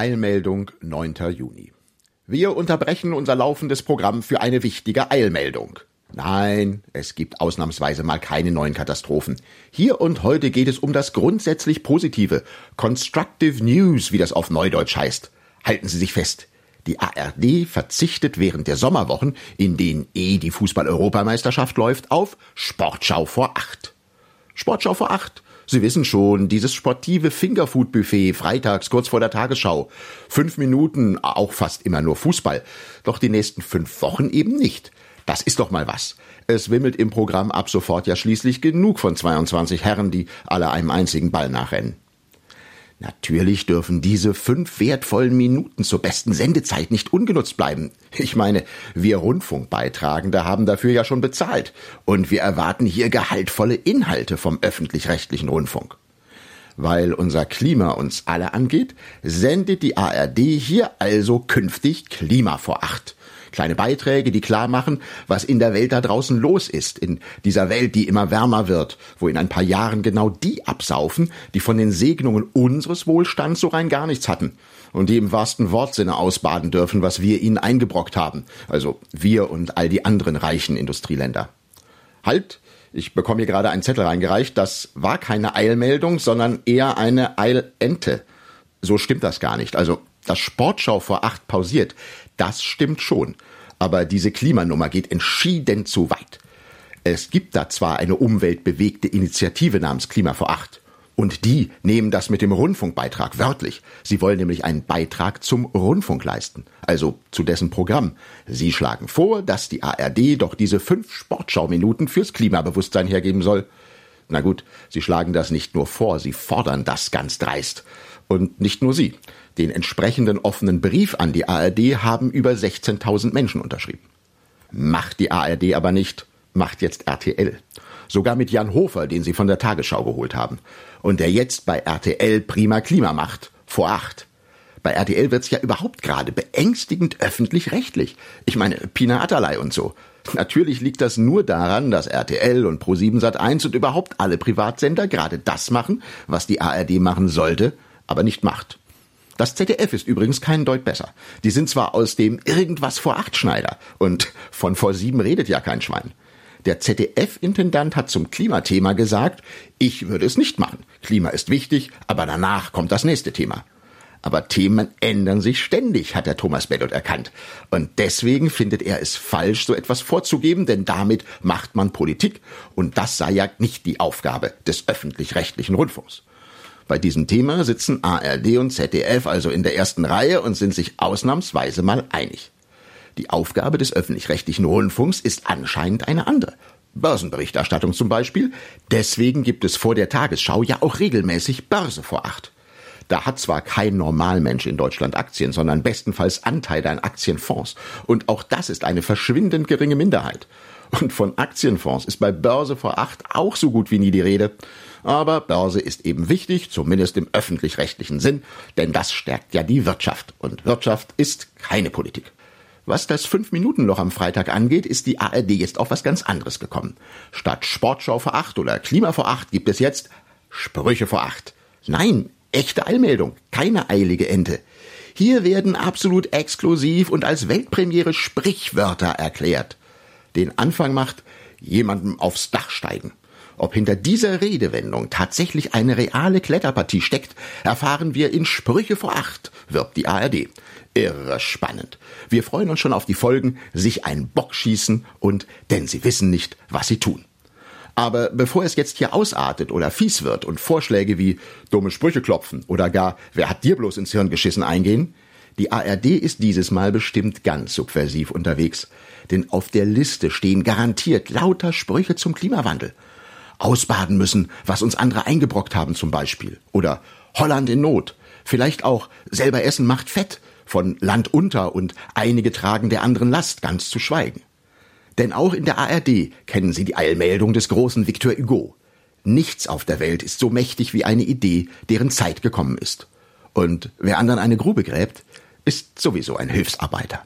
Eilmeldung 9. Juni. Wir unterbrechen unser laufendes Programm für eine wichtige Eilmeldung. Nein, es gibt ausnahmsweise mal keine neuen Katastrophen. Hier und heute geht es um das grundsätzlich Positive. Constructive News, wie das auf Neudeutsch heißt. Halten Sie sich fest. Die ARD verzichtet während der Sommerwochen, in denen eh die Fußball-Europameisterschaft läuft, auf Sportschau vor acht. Sportschau vor acht. Sie wissen schon, dieses sportive Fingerfood-Buffet freitags kurz vor der Tagesschau. Fünf Minuten, auch fast immer nur Fußball. Doch die nächsten fünf Wochen eben nicht. Das ist doch mal was. Es wimmelt im Programm ab sofort ja schließlich genug von 22 Herren, die alle einem einzigen Ball nachrennen. Natürlich dürfen diese fünf wertvollen Minuten zur besten Sendezeit nicht ungenutzt bleiben. Ich meine, wir Rundfunkbeitragende haben dafür ja schon bezahlt und wir erwarten hier gehaltvolle Inhalte vom öffentlich-rechtlichen Rundfunk. Weil unser Klima uns alle angeht, sendet die ARD hier also künftig Klima vor acht. Kleine Beiträge, die klar machen, was in der Welt da draußen los ist, in dieser Welt, die immer wärmer wird, wo in ein paar Jahren genau die absaufen, die von den Segnungen unseres Wohlstands so rein gar nichts hatten und die im wahrsten Wortsinne ausbaden dürfen, was wir ihnen eingebrockt haben, also wir und all die anderen reichen Industrieländer. Halt, ich bekomme hier gerade einen Zettel reingereicht, das war keine Eilmeldung, sondern eher eine Eilente. So stimmt das gar nicht. Also, das Sportschau vor acht pausiert, das stimmt schon. Aber diese Klimanummer geht entschieden zu weit. Es gibt da zwar eine umweltbewegte Initiative namens Klima vor Acht. Und die nehmen das mit dem Rundfunkbeitrag wörtlich. Sie wollen nämlich einen Beitrag zum Rundfunk leisten, also zu dessen Programm. Sie schlagen vor, dass die ARD doch diese fünf Sportschauminuten fürs Klimabewusstsein hergeben soll. Na gut, sie schlagen das nicht nur vor, sie fordern das ganz dreist. Und nicht nur sie. Den entsprechenden offenen Brief an die ARD haben über 16.000 Menschen unterschrieben. Macht die ARD aber nicht, macht jetzt RTL. Sogar mit Jan Hofer, den sie von der Tagesschau geholt haben. Und der jetzt bei RTL prima Klima macht. Vor acht. Bei RTL wird's ja überhaupt gerade beängstigend öffentlich-rechtlich. Ich meine, Pina Atalay und so. Natürlich liegt das nur daran, dass RTL und Pro7 Sat1 und überhaupt alle Privatsender gerade das machen, was die ARD machen sollte, aber nicht macht. Das ZDF ist übrigens kein Deut besser. Die sind zwar aus dem Irgendwas vor acht Schneider und von vor sieben redet ja kein Schwein. Der ZDF-Intendant hat zum Klimathema gesagt, ich würde es nicht machen. Klima ist wichtig, aber danach kommt das nächste Thema. Aber Themen ändern sich ständig, hat der Thomas Bellot erkannt. Und deswegen findet er es falsch, so etwas vorzugeben, denn damit macht man Politik. Und das sei ja nicht die Aufgabe des öffentlich-rechtlichen Rundfunks. Bei diesem Thema sitzen ARD und ZDF also in der ersten Reihe und sind sich ausnahmsweise mal einig. Die Aufgabe des öffentlich-rechtlichen Rundfunks ist anscheinend eine andere. Börsenberichterstattung zum Beispiel. Deswegen gibt es vor der Tagesschau ja auch regelmäßig Börse vor acht. Da hat zwar kein Normalmensch in Deutschland Aktien, sondern bestenfalls Anteile an Aktienfonds. Und auch das ist eine verschwindend geringe Minderheit. Und von Aktienfonds ist bei Börse vor acht auch so gut wie nie die Rede. Aber Börse ist eben wichtig, zumindest im öffentlich-rechtlichen Sinn, denn das stärkt ja die Wirtschaft. Und Wirtschaft ist keine Politik. Was das Fünf-Minuten-Loch am Freitag angeht, ist die ARD jetzt auf was ganz anderes gekommen. Statt Sportschau vor acht oder Klima vor acht gibt es jetzt Sprüche vor acht. Nein, echte Eilmeldung, keine eilige Ente. Hier werden absolut exklusiv und als Weltpremiere Sprichwörter erklärt. Den Anfang macht jemandem aufs Dach steigen. Ob hinter dieser Redewendung tatsächlich eine reale Kletterpartie steckt, erfahren wir in Sprüche vor acht, wirbt die ARD. Irre spannend. Wir freuen uns schon auf die Folgen, sich einen Bock schießen und denn sie wissen nicht, was sie tun. Aber bevor es jetzt hier ausartet oder fies wird und Vorschläge wie dumme Sprüche klopfen oder gar wer hat dir bloß ins Hirn geschissen eingehen, die ARD ist dieses Mal bestimmt ganz subversiv unterwegs. Denn auf der Liste stehen garantiert lauter Sprüche zum Klimawandel ausbaden müssen, was uns andere eingebrockt haben zum Beispiel. Oder Holland in Not. Vielleicht auch selber essen macht fett von Land unter und einige tragen der anderen Last, ganz zu schweigen. Denn auch in der ARD kennen Sie die Eilmeldung des großen Victor Hugo. Nichts auf der Welt ist so mächtig wie eine Idee, deren Zeit gekommen ist. Und wer anderen eine Grube gräbt, ist sowieso ein Hilfsarbeiter.